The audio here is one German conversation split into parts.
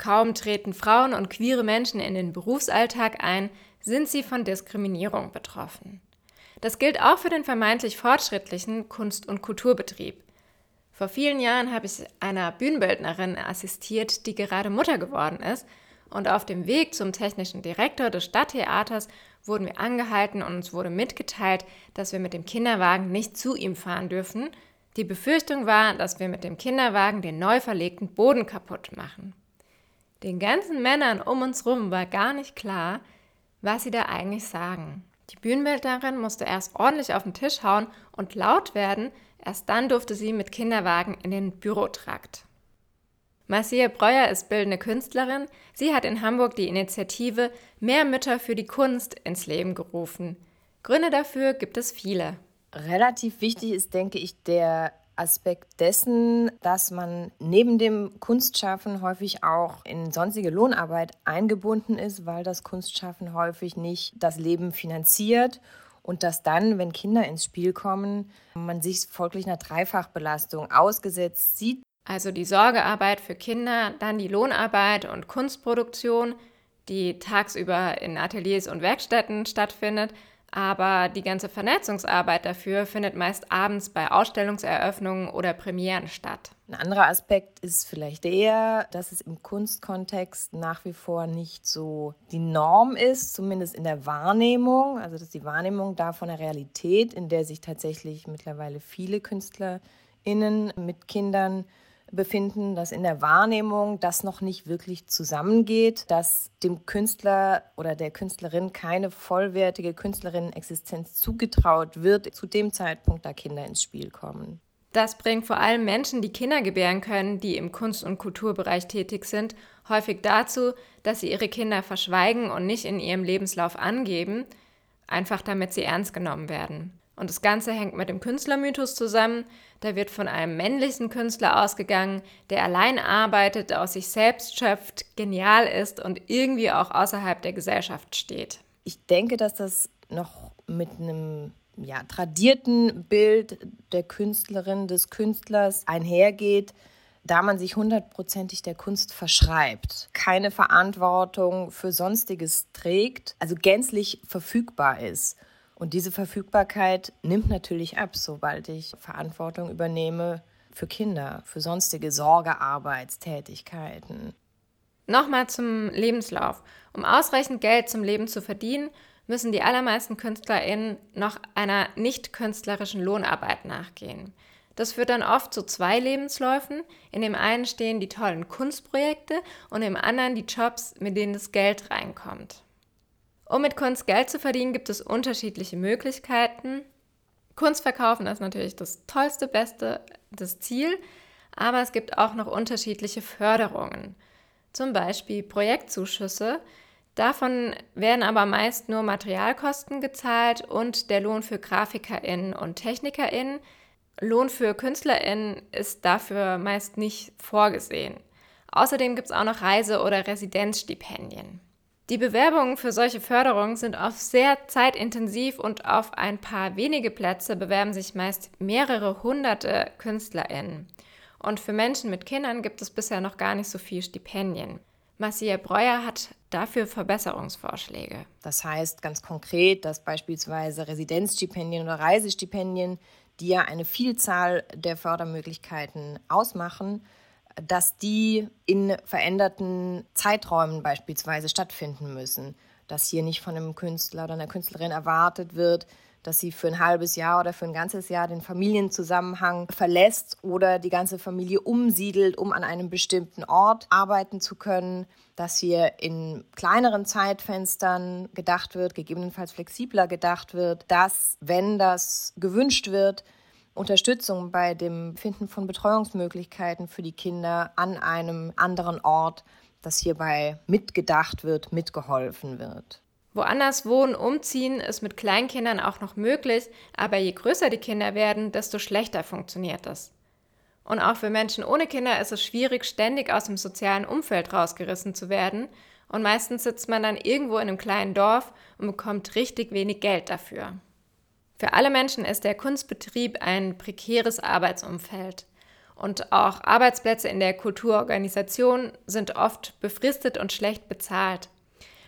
Kaum treten Frauen und queere Menschen in den Berufsalltag ein, sind sie von Diskriminierung betroffen. Das gilt auch für den vermeintlich fortschrittlichen Kunst- und Kulturbetrieb. Vor vielen Jahren habe ich einer Bühnenbildnerin assistiert, die gerade Mutter geworden ist. Und auf dem Weg zum technischen Direktor des Stadttheaters wurden wir angehalten und uns wurde mitgeteilt, dass wir mit dem Kinderwagen nicht zu ihm fahren dürfen. Die Befürchtung war, dass wir mit dem Kinderwagen den neu verlegten Boden kaputt machen. Den ganzen Männern um uns rum war gar nicht klar, was sie da eigentlich sagen. Die Bühnenbildnerin musste erst ordentlich auf den Tisch hauen und laut werden, erst dann durfte sie mit Kinderwagen in den Bürotrakt. Marcia Breuer ist bildende Künstlerin. Sie hat in Hamburg die Initiative Mehr Mütter für die Kunst ins Leben gerufen. Gründe dafür gibt es viele. Relativ wichtig ist, denke ich, der Aspekt dessen, dass man neben dem Kunstschaffen häufig auch in sonstige Lohnarbeit eingebunden ist, weil das Kunstschaffen häufig nicht das Leben finanziert und dass dann, wenn Kinder ins Spiel kommen, man sich folglich einer Dreifachbelastung ausgesetzt sieht. Also die Sorgearbeit für Kinder, dann die Lohnarbeit und Kunstproduktion, die tagsüber in Ateliers und Werkstätten stattfindet, aber die ganze Vernetzungsarbeit dafür findet meist abends bei Ausstellungseröffnungen oder Premieren statt. Ein anderer Aspekt ist vielleicht der, dass es im Kunstkontext nach wie vor nicht so die Norm ist, zumindest in der Wahrnehmung. Also dass die Wahrnehmung da von der Realität, in der sich tatsächlich mittlerweile viele KünstlerInnen mit Kindern befinden, dass in der Wahrnehmung das noch nicht wirklich zusammengeht, dass dem Künstler oder der Künstlerin keine vollwertige Künstlerinnen-Existenz zugetraut wird, zu dem Zeitpunkt, da Kinder ins Spiel kommen. Das bringt vor allem Menschen, die Kinder gebären können, die im Kunst- und Kulturbereich tätig sind, häufig dazu, dass sie ihre Kinder verschweigen und nicht in ihrem Lebenslauf angeben, einfach damit sie ernst genommen werden. Und das Ganze hängt mit dem Künstlermythos zusammen. Da wird von einem männlichen Künstler ausgegangen, der allein arbeitet, aus sich selbst schöpft, genial ist und irgendwie auch außerhalb der Gesellschaft steht. Ich denke, dass das noch mit einem ja, tradierten Bild der Künstlerin, des Künstlers einhergeht, da man sich hundertprozentig der Kunst verschreibt, keine Verantwortung für Sonstiges trägt, also gänzlich verfügbar ist. Und diese Verfügbarkeit nimmt natürlich ab, sobald ich Verantwortung übernehme für Kinder, für sonstige Sorgearbeitstätigkeiten. Nochmal zum Lebenslauf. Um ausreichend Geld zum Leben zu verdienen, müssen die allermeisten KünstlerInnen noch einer nicht künstlerischen Lohnarbeit nachgehen. Das führt dann oft zu zwei Lebensläufen. In dem einen stehen die tollen Kunstprojekte und im anderen die Jobs, mit denen das Geld reinkommt. Um mit Kunst Geld zu verdienen, gibt es unterschiedliche Möglichkeiten. Kunst verkaufen ist natürlich das tollste, beste, das Ziel, aber es gibt auch noch unterschiedliche Förderungen. Zum Beispiel Projektzuschüsse. Davon werden aber meist nur Materialkosten gezahlt und der Lohn für GrafikerInnen und TechnikerInnen. Lohn für KünstlerInnen ist dafür meist nicht vorgesehen. Außerdem gibt es auch noch Reise- oder Residenzstipendien. Die Bewerbungen für solche Förderungen sind oft sehr zeitintensiv und auf ein paar wenige Plätze bewerben sich meist mehrere hunderte KünstlerInnen. Und für Menschen mit Kindern gibt es bisher noch gar nicht so viele Stipendien. Marcia Breuer hat dafür Verbesserungsvorschläge. Das heißt ganz konkret, dass beispielsweise Residenzstipendien oder Reisestipendien, die ja eine Vielzahl der Fördermöglichkeiten ausmachen, dass die in veränderten Zeiträumen beispielsweise stattfinden müssen. Dass hier nicht von einem Künstler oder einer Künstlerin erwartet wird, dass sie für ein halbes Jahr oder für ein ganzes Jahr den Familienzusammenhang verlässt oder die ganze Familie umsiedelt, um an einem bestimmten Ort arbeiten zu können, dass hier in kleineren Zeitfenstern gedacht wird, gegebenenfalls flexibler gedacht wird, dass, wenn das gewünscht wird, Unterstützung bei dem Finden von Betreuungsmöglichkeiten für die Kinder an einem anderen Ort, dass hierbei mitgedacht wird, mitgeholfen wird. Woanders wohnen, umziehen ist mit Kleinkindern auch noch möglich, aber je größer die Kinder werden, desto schlechter funktioniert das. Und auch für Menschen ohne Kinder ist es schwierig, ständig aus dem sozialen Umfeld rausgerissen zu werden. Und meistens sitzt man dann irgendwo in einem kleinen Dorf und bekommt richtig wenig Geld dafür. Für alle Menschen ist der Kunstbetrieb ein prekäres Arbeitsumfeld. und auch Arbeitsplätze in der Kulturorganisation sind oft befristet und schlecht bezahlt.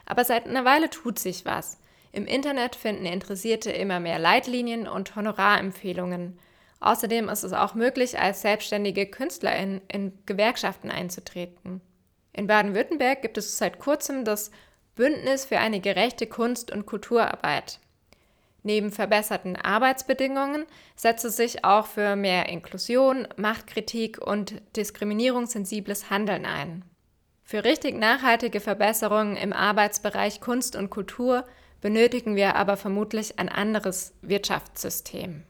Aber seit einer Weile tut sich was. Im Internet finden Interessierte immer mehr Leitlinien und Honorarempfehlungen. Außerdem ist es auch möglich, als selbstständige Künstlerin in Gewerkschaften einzutreten. In Baden-Württemberg gibt es seit kurzem das Bündnis für eine gerechte Kunst- und Kulturarbeit. Neben verbesserten Arbeitsbedingungen setzt es sich auch für mehr Inklusion, Machtkritik und diskriminierungssensibles Handeln ein. Für richtig nachhaltige Verbesserungen im Arbeitsbereich Kunst und Kultur benötigen wir aber vermutlich ein anderes Wirtschaftssystem.